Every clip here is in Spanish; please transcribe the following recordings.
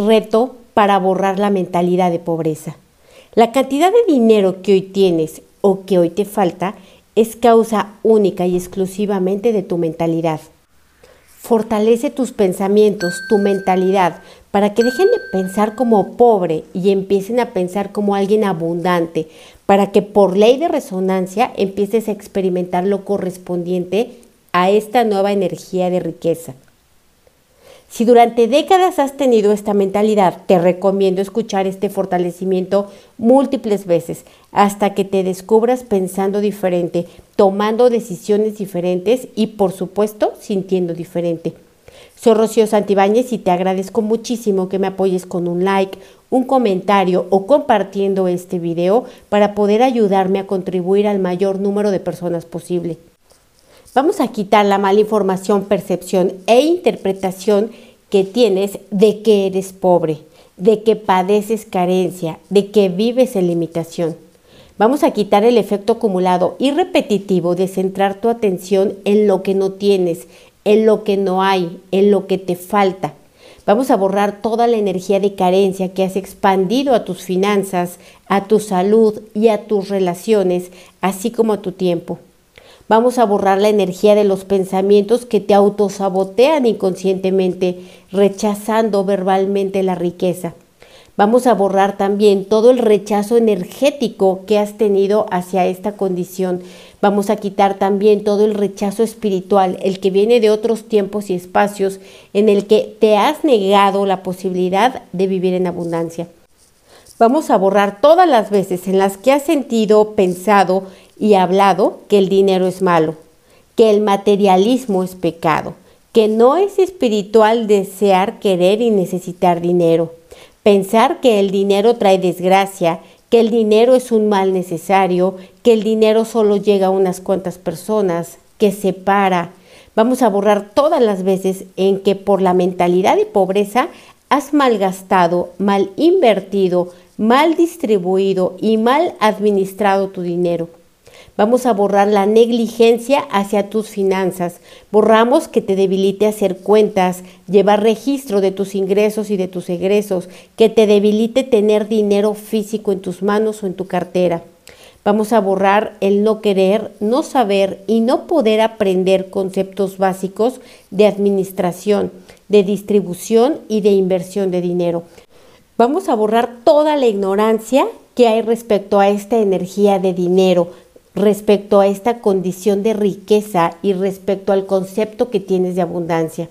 reto para borrar la mentalidad de pobreza. La cantidad de dinero que hoy tienes o que hoy te falta es causa única y exclusivamente de tu mentalidad. Fortalece tus pensamientos, tu mentalidad, para que dejen de pensar como pobre y empiecen a pensar como alguien abundante, para que por ley de resonancia empieces a experimentar lo correspondiente a esta nueva energía de riqueza. Si durante décadas has tenido esta mentalidad, te recomiendo escuchar este fortalecimiento múltiples veces hasta que te descubras pensando diferente, tomando decisiones diferentes y por supuesto sintiendo diferente. Soy Rocío Santibáñez y te agradezco muchísimo que me apoyes con un like, un comentario o compartiendo este video para poder ayudarme a contribuir al mayor número de personas posible. Vamos a quitar la mala información, percepción e interpretación que tienes de que eres pobre, de que padeces carencia, de que vives en limitación. Vamos a quitar el efecto acumulado y repetitivo de centrar tu atención en lo que no tienes, en lo que no hay, en lo que te falta. Vamos a borrar toda la energía de carencia que has expandido a tus finanzas, a tu salud y a tus relaciones, así como a tu tiempo. Vamos a borrar la energía de los pensamientos que te autosabotean inconscientemente, rechazando verbalmente la riqueza. Vamos a borrar también todo el rechazo energético que has tenido hacia esta condición. Vamos a quitar también todo el rechazo espiritual, el que viene de otros tiempos y espacios en el que te has negado la posibilidad de vivir en abundancia. Vamos a borrar todas las veces en las que has sentido, pensado y hablado que el dinero es malo, que el materialismo es pecado, que no es espiritual desear, querer y necesitar dinero, pensar que el dinero trae desgracia, que el dinero es un mal necesario, que el dinero solo llega a unas cuantas personas, que separa. Vamos a borrar todas las veces en que por la mentalidad de pobreza has malgastado, mal invertido, mal distribuido y mal administrado tu dinero. Vamos a borrar la negligencia hacia tus finanzas. Borramos que te debilite hacer cuentas, llevar registro de tus ingresos y de tus egresos, que te debilite tener dinero físico en tus manos o en tu cartera. Vamos a borrar el no querer, no saber y no poder aprender conceptos básicos de administración, de distribución y de inversión de dinero. Vamos a borrar toda la ignorancia que hay respecto a esta energía de dinero, respecto a esta condición de riqueza y respecto al concepto que tienes de abundancia.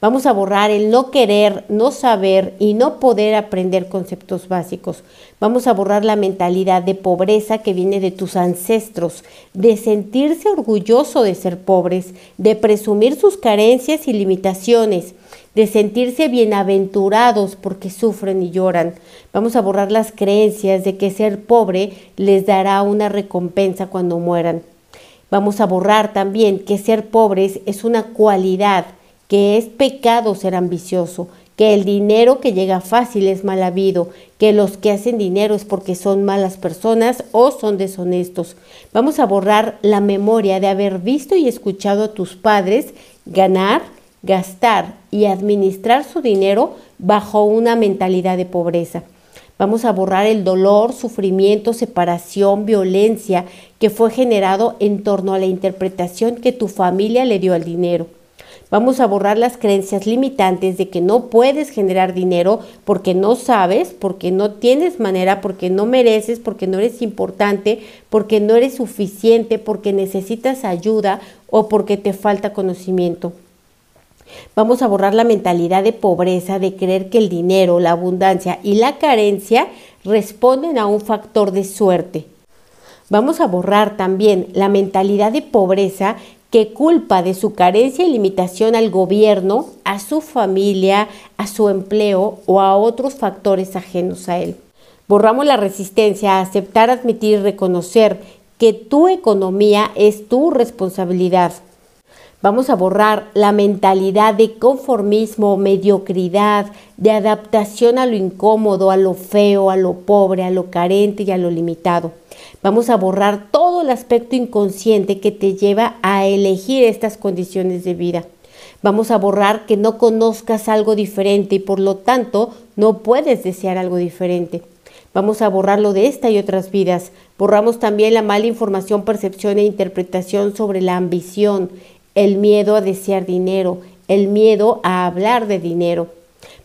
Vamos a borrar el no querer, no saber y no poder aprender conceptos básicos. Vamos a borrar la mentalidad de pobreza que viene de tus ancestros, de sentirse orgulloso de ser pobres, de presumir sus carencias y limitaciones, de sentirse bienaventurados porque sufren y lloran. Vamos a borrar las creencias de que ser pobre les dará una recompensa cuando mueran. Vamos a borrar también que ser pobres es una cualidad, que es pecado ser ambicioso, que el dinero que llega fácil es mal habido, que los que hacen dinero es porque son malas personas o son deshonestos. Vamos a borrar la memoria de haber visto y escuchado a tus padres ganar gastar y administrar su dinero bajo una mentalidad de pobreza. Vamos a borrar el dolor, sufrimiento, separación, violencia que fue generado en torno a la interpretación que tu familia le dio al dinero. Vamos a borrar las creencias limitantes de que no puedes generar dinero porque no sabes, porque no tienes manera, porque no mereces, porque no eres importante, porque no eres suficiente, porque necesitas ayuda o porque te falta conocimiento. Vamos a borrar la mentalidad de pobreza, de creer que el dinero, la abundancia y la carencia responden a un factor de suerte. Vamos a borrar también la mentalidad de pobreza que culpa de su carencia y limitación al gobierno, a su familia, a su empleo o a otros factores ajenos a él. Borramos la resistencia a aceptar, admitir y reconocer que tu economía es tu responsabilidad. Vamos a borrar la mentalidad de conformismo, mediocridad, de adaptación a lo incómodo, a lo feo, a lo pobre, a lo carente y a lo limitado. Vamos a borrar todo el aspecto inconsciente que te lleva a elegir estas condiciones de vida. Vamos a borrar que no conozcas algo diferente y por lo tanto no puedes desear algo diferente. Vamos a borrarlo de esta y otras vidas. Borramos también la mala información, percepción e interpretación sobre la ambición, el miedo a desear dinero, el miedo a hablar de dinero.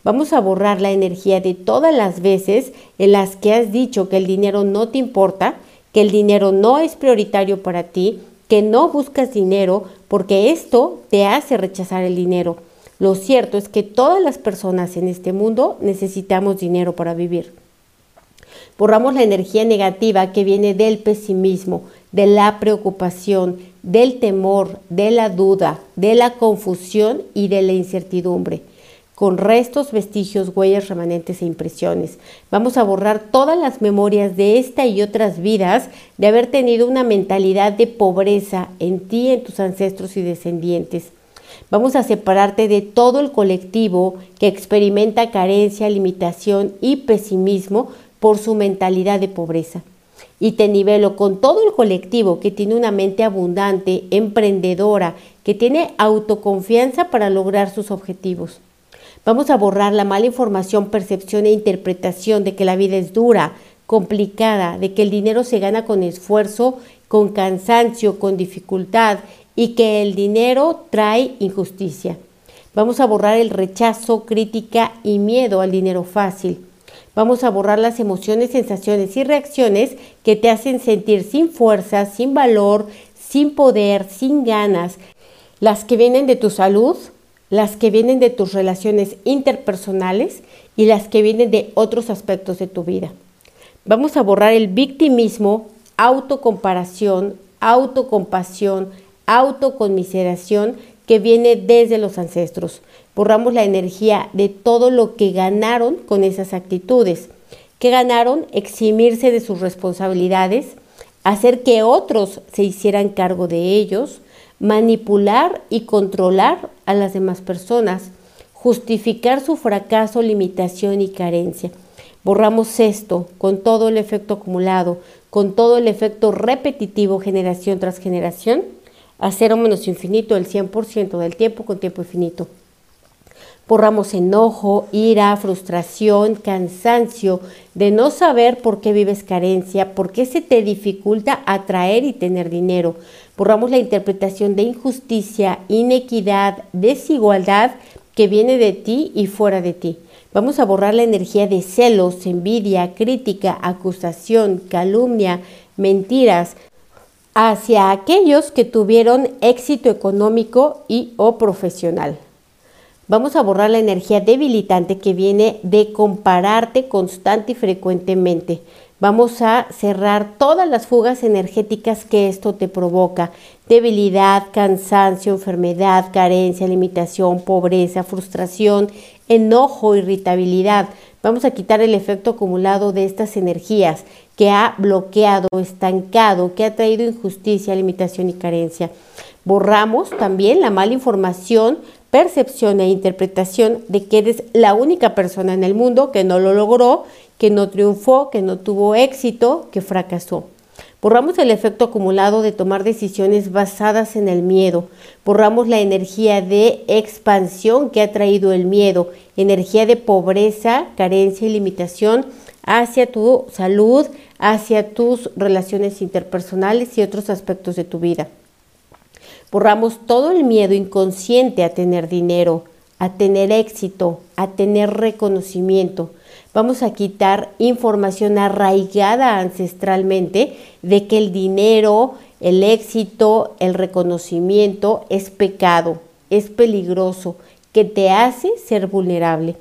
Vamos a borrar la energía de todas las veces en las que has dicho que el dinero no te importa, que el dinero no es prioritario para ti, que no buscas dinero porque esto te hace rechazar el dinero. Lo cierto es que todas las personas en este mundo necesitamos dinero para vivir. Borramos la energía negativa que viene del pesimismo, de la preocupación, del temor, de la duda, de la confusión y de la incertidumbre con restos, vestigios, huellas, remanentes e impresiones. Vamos a borrar todas las memorias de esta y otras vidas de haber tenido una mentalidad de pobreza en ti, en tus ancestros y descendientes. Vamos a separarte de todo el colectivo que experimenta carencia, limitación y pesimismo por su mentalidad de pobreza. Y te nivelo con todo el colectivo que tiene una mente abundante, emprendedora, que tiene autoconfianza para lograr sus objetivos. Vamos a borrar la mala información, percepción e interpretación de que la vida es dura, complicada, de que el dinero se gana con esfuerzo, con cansancio, con dificultad y que el dinero trae injusticia. Vamos a borrar el rechazo, crítica y miedo al dinero fácil. Vamos a borrar las emociones, sensaciones y reacciones que te hacen sentir sin fuerza, sin valor, sin poder, sin ganas, las que vienen de tu salud, las que vienen de tus relaciones interpersonales y las que vienen de otros aspectos de tu vida. Vamos a borrar el victimismo, autocomparación, autocompasión, autoconmiseración que viene desde los ancestros. Borramos la energía de todo lo que ganaron con esas actitudes. que ganaron? Eximirse de sus responsabilidades, hacer que otros se hicieran cargo de ellos, manipular y controlar a las demás personas, justificar su fracaso, limitación y carencia. Borramos esto con todo el efecto acumulado, con todo el efecto repetitivo generación tras generación, a cero menos infinito el 100% del tiempo con tiempo infinito. Borramos enojo, ira, frustración, cansancio de no saber por qué vives carencia, por qué se te dificulta atraer y tener dinero. Borramos la interpretación de injusticia, inequidad, desigualdad que viene de ti y fuera de ti. Vamos a borrar la energía de celos, envidia, crítica, acusación, calumnia, mentiras hacia aquellos que tuvieron éxito económico y o profesional. Vamos a borrar la energía debilitante que viene de compararte constante y frecuentemente. Vamos a cerrar todas las fugas energéticas que esto te provoca. Debilidad, cansancio, enfermedad, carencia, limitación, pobreza, frustración, enojo, irritabilidad. Vamos a quitar el efecto acumulado de estas energías que ha bloqueado, estancado, que ha traído injusticia, limitación y carencia. Borramos también la mala información percepción e interpretación de que eres la única persona en el mundo que no lo logró, que no triunfó, que no tuvo éxito, que fracasó. Borramos el efecto acumulado de tomar decisiones basadas en el miedo. Borramos la energía de expansión que ha traído el miedo, energía de pobreza, carencia y limitación hacia tu salud, hacia tus relaciones interpersonales y otros aspectos de tu vida. Borramos todo el miedo inconsciente a tener dinero, a tener éxito, a tener reconocimiento. Vamos a quitar información arraigada ancestralmente de que el dinero, el éxito, el reconocimiento es pecado, es peligroso, que te hace ser vulnerable.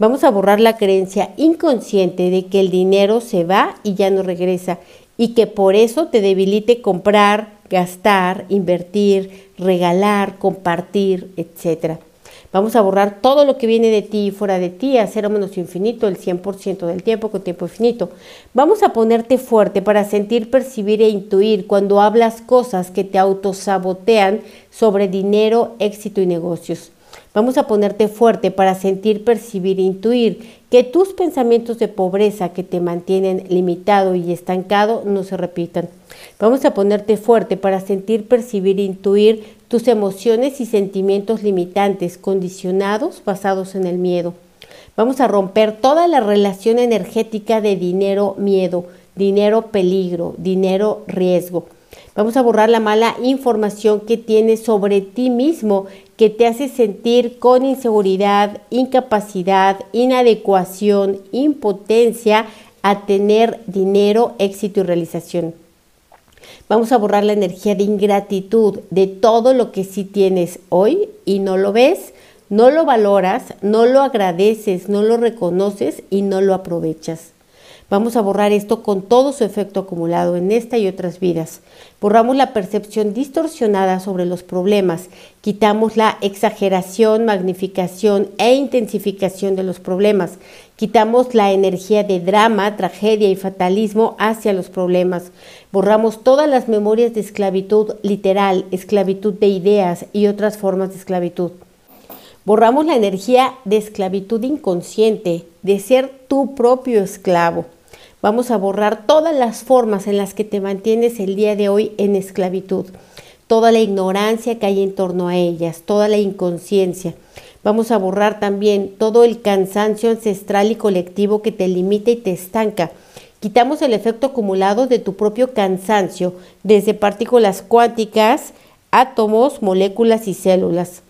Vamos a borrar la creencia inconsciente de que el dinero se va y ya no regresa y que por eso te debilite comprar, gastar, invertir, regalar, compartir, etc. Vamos a borrar todo lo que viene de ti y fuera de ti, a cero menos infinito, el 100% del tiempo con tiempo infinito. Vamos a ponerte fuerte para sentir, percibir e intuir cuando hablas cosas que te autosabotean sobre dinero, éxito y negocios. Vamos a ponerte fuerte para sentir, percibir e intuir que tus pensamientos de pobreza que te mantienen limitado y estancado no se repitan. Vamos a ponerte fuerte para sentir, percibir e intuir tus emociones y sentimientos limitantes, condicionados, basados en el miedo. Vamos a romper toda la relación energética de dinero-miedo, dinero-peligro, dinero-riesgo. Vamos a borrar la mala información que tienes sobre ti mismo, que te hace sentir con inseguridad, incapacidad, inadecuación, impotencia a tener dinero, éxito y realización. Vamos a borrar la energía de ingratitud de todo lo que sí tienes hoy y no lo ves, no lo valoras, no lo agradeces, no lo reconoces y no lo aprovechas. Vamos a borrar esto con todo su efecto acumulado en esta y otras vidas. Borramos la percepción distorsionada sobre los problemas, quitamos la exageración, magnificación e intensificación de los problemas, quitamos la energía de drama, tragedia y fatalismo hacia los problemas, borramos todas las memorias de esclavitud literal, esclavitud de ideas y otras formas de esclavitud. Borramos la energía de esclavitud inconsciente, de ser tu propio esclavo. Vamos a borrar todas las formas en las que te mantienes el día de hoy en esclavitud, toda la ignorancia que hay en torno a ellas, toda la inconsciencia. Vamos a borrar también todo el cansancio ancestral y colectivo que te limita y te estanca. Quitamos el efecto acumulado de tu propio cansancio, desde partículas cuánticas, átomos, moléculas y células.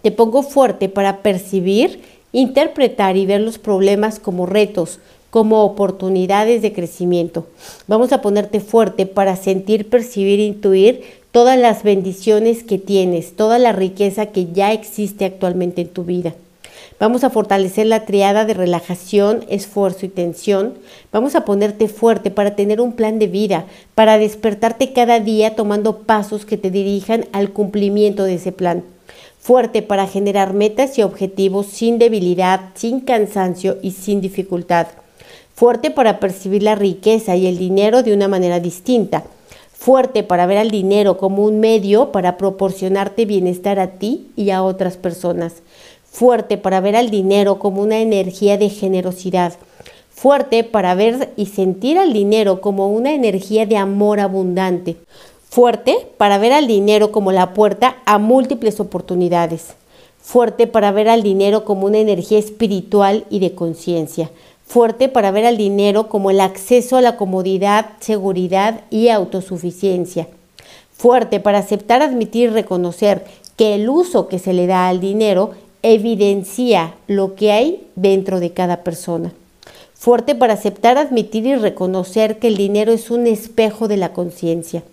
Te pongo fuerte para percibir, interpretar y ver los problemas como retos, como oportunidades de crecimiento. Vamos a ponerte fuerte para sentir, percibir, intuir todas las bendiciones que tienes, toda la riqueza que ya existe actualmente en tu vida. Vamos a fortalecer la triada de relajación, esfuerzo y tensión. Vamos a ponerte fuerte para tener un plan de vida, para despertarte cada día tomando pasos que te dirijan al cumplimiento de ese plan. Fuerte para generar metas y objetivos sin debilidad, sin cansancio y sin dificultad fuerte para percibir la riqueza y el dinero de una manera distinta, fuerte para ver al dinero como un medio para proporcionarte bienestar a ti y a otras personas, fuerte para ver al dinero como una energía de generosidad, fuerte para ver y sentir al dinero como una energía de amor abundante, fuerte para ver al dinero como la puerta a múltiples oportunidades, fuerte para ver al dinero como una energía espiritual y de conciencia, fuerte para ver al dinero como el acceso a la comodidad, seguridad y autosuficiencia. Fuerte para aceptar, admitir y reconocer que el uso que se le da al dinero evidencia lo que hay dentro de cada persona. Fuerte para aceptar, admitir y reconocer que el dinero es un espejo de la conciencia.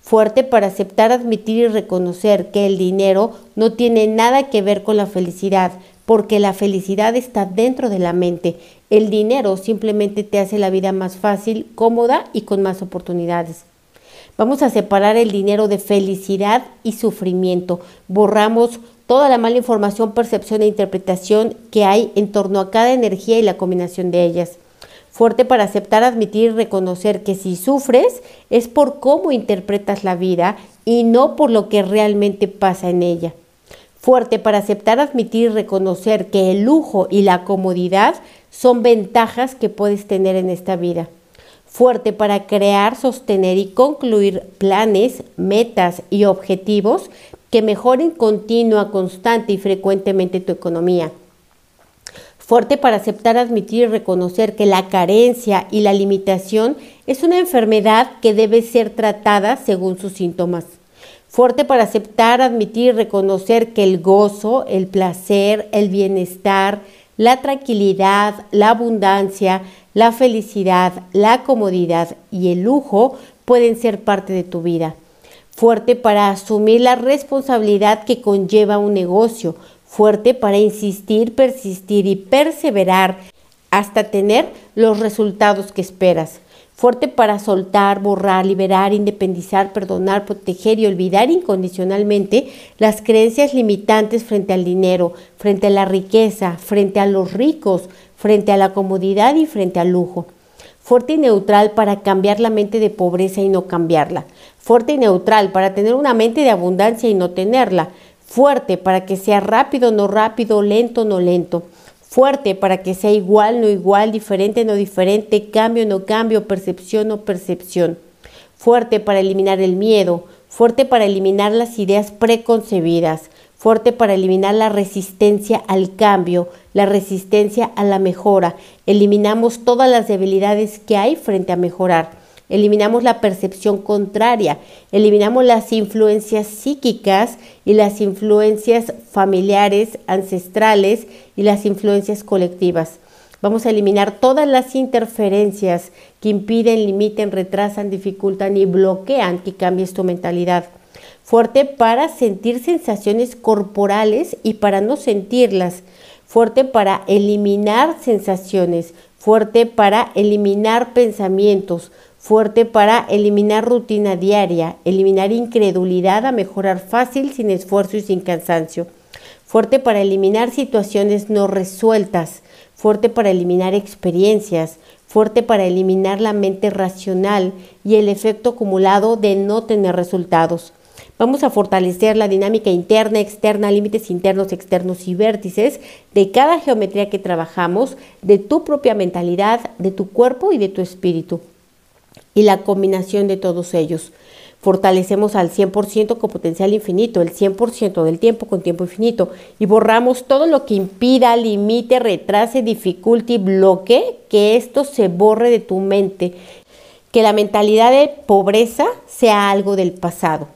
Fuerte para aceptar, admitir y reconocer que el dinero no tiene nada que ver con la felicidad, porque la felicidad está dentro de la mente. El dinero simplemente te hace la vida más fácil, cómoda y con más oportunidades. Vamos a separar el dinero de felicidad y sufrimiento. Borramos toda la mala información, percepción e interpretación que hay en torno a cada energía y la combinación de ellas. Fuerte para aceptar, admitir y reconocer que si sufres es por cómo interpretas la vida y no por lo que realmente pasa en ella fuerte para aceptar, admitir y reconocer que el lujo y la comodidad son ventajas que puedes tener en esta vida. Fuerte para crear, sostener y concluir planes, metas y objetivos que mejoren continua, constante y frecuentemente tu economía. Fuerte para aceptar, admitir y reconocer que la carencia y la limitación es una enfermedad que debe ser tratada según sus síntomas fuerte para aceptar, admitir y reconocer que el gozo, el placer, el bienestar, la tranquilidad, la abundancia, la felicidad, la comodidad y el lujo pueden ser parte de tu vida. Fuerte para asumir la responsabilidad que conlleva un negocio. Fuerte para insistir, persistir y perseverar hasta tener los resultados que esperas fuerte para soltar, borrar, liberar, independizar, perdonar, proteger y olvidar incondicionalmente las creencias limitantes frente al dinero, frente a la riqueza, frente a los ricos, frente a la comodidad y frente al lujo. Fuerte y neutral para cambiar la mente de pobreza y no cambiarla. Fuerte y neutral para tener una mente de abundancia y no tenerla. Fuerte para que sea rápido, no rápido, lento, no lento fuerte para que sea igual, no igual, diferente, no diferente, cambio, no cambio, percepción, no percepción. Fuerte para eliminar el miedo, fuerte para eliminar las ideas preconcebidas, fuerte para eliminar la resistencia al cambio, la resistencia a la mejora. Eliminamos todas las debilidades que hay frente a mejorar. Eliminamos la percepción contraria, eliminamos las influencias psíquicas y las influencias familiares, ancestrales y las influencias colectivas. Vamos a eliminar todas las interferencias que impiden, limiten, retrasan, dificultan y bloquean que cambies tu mentalidad. Fuerte para sentir sensaciones corporales y para no sentirlas, fuerte para eliminar sensaciones, fuerte para eliminar pensamientos, fuerte para eliminar rutina diaria, eliminar incredulidad a mejorar fácil, sin esfuerzo y sin cansancio, fuerte para eliminar situaciones no resueltas, fuerte para eliminar experiencias, fuerte para eliminar la mente racional y el efecto acumulado de no tener resultados, Vamos a fortalecer la dinámica interna, externa, límites internos, externos y vértices de cada geometría que trabajamos, de tu propia mentalidad, de tu cuerpo y de tu espíritu. Y la combinación de todos ellos. Fortalecemos al 100% con potencial infinito, el 100% del tiempo con tiempo infinito. Y borramos todo lo que impida, limite, retrase, dificulte y bloquee que esto se borre de tu mente. Que la mentalidad de pobreza sea algo del pasado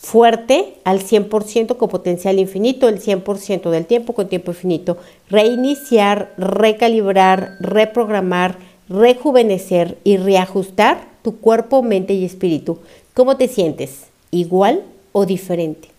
fuerte al 100% con potencial infinito, el 100% del tiempo con tiempo infinito. Reiniciar, recalibrar, reprogramar, rejuvenecer y reajustar tu cuerpo, mente y espíritu. ¿Cómo te sientes? ¿Igual o diferente?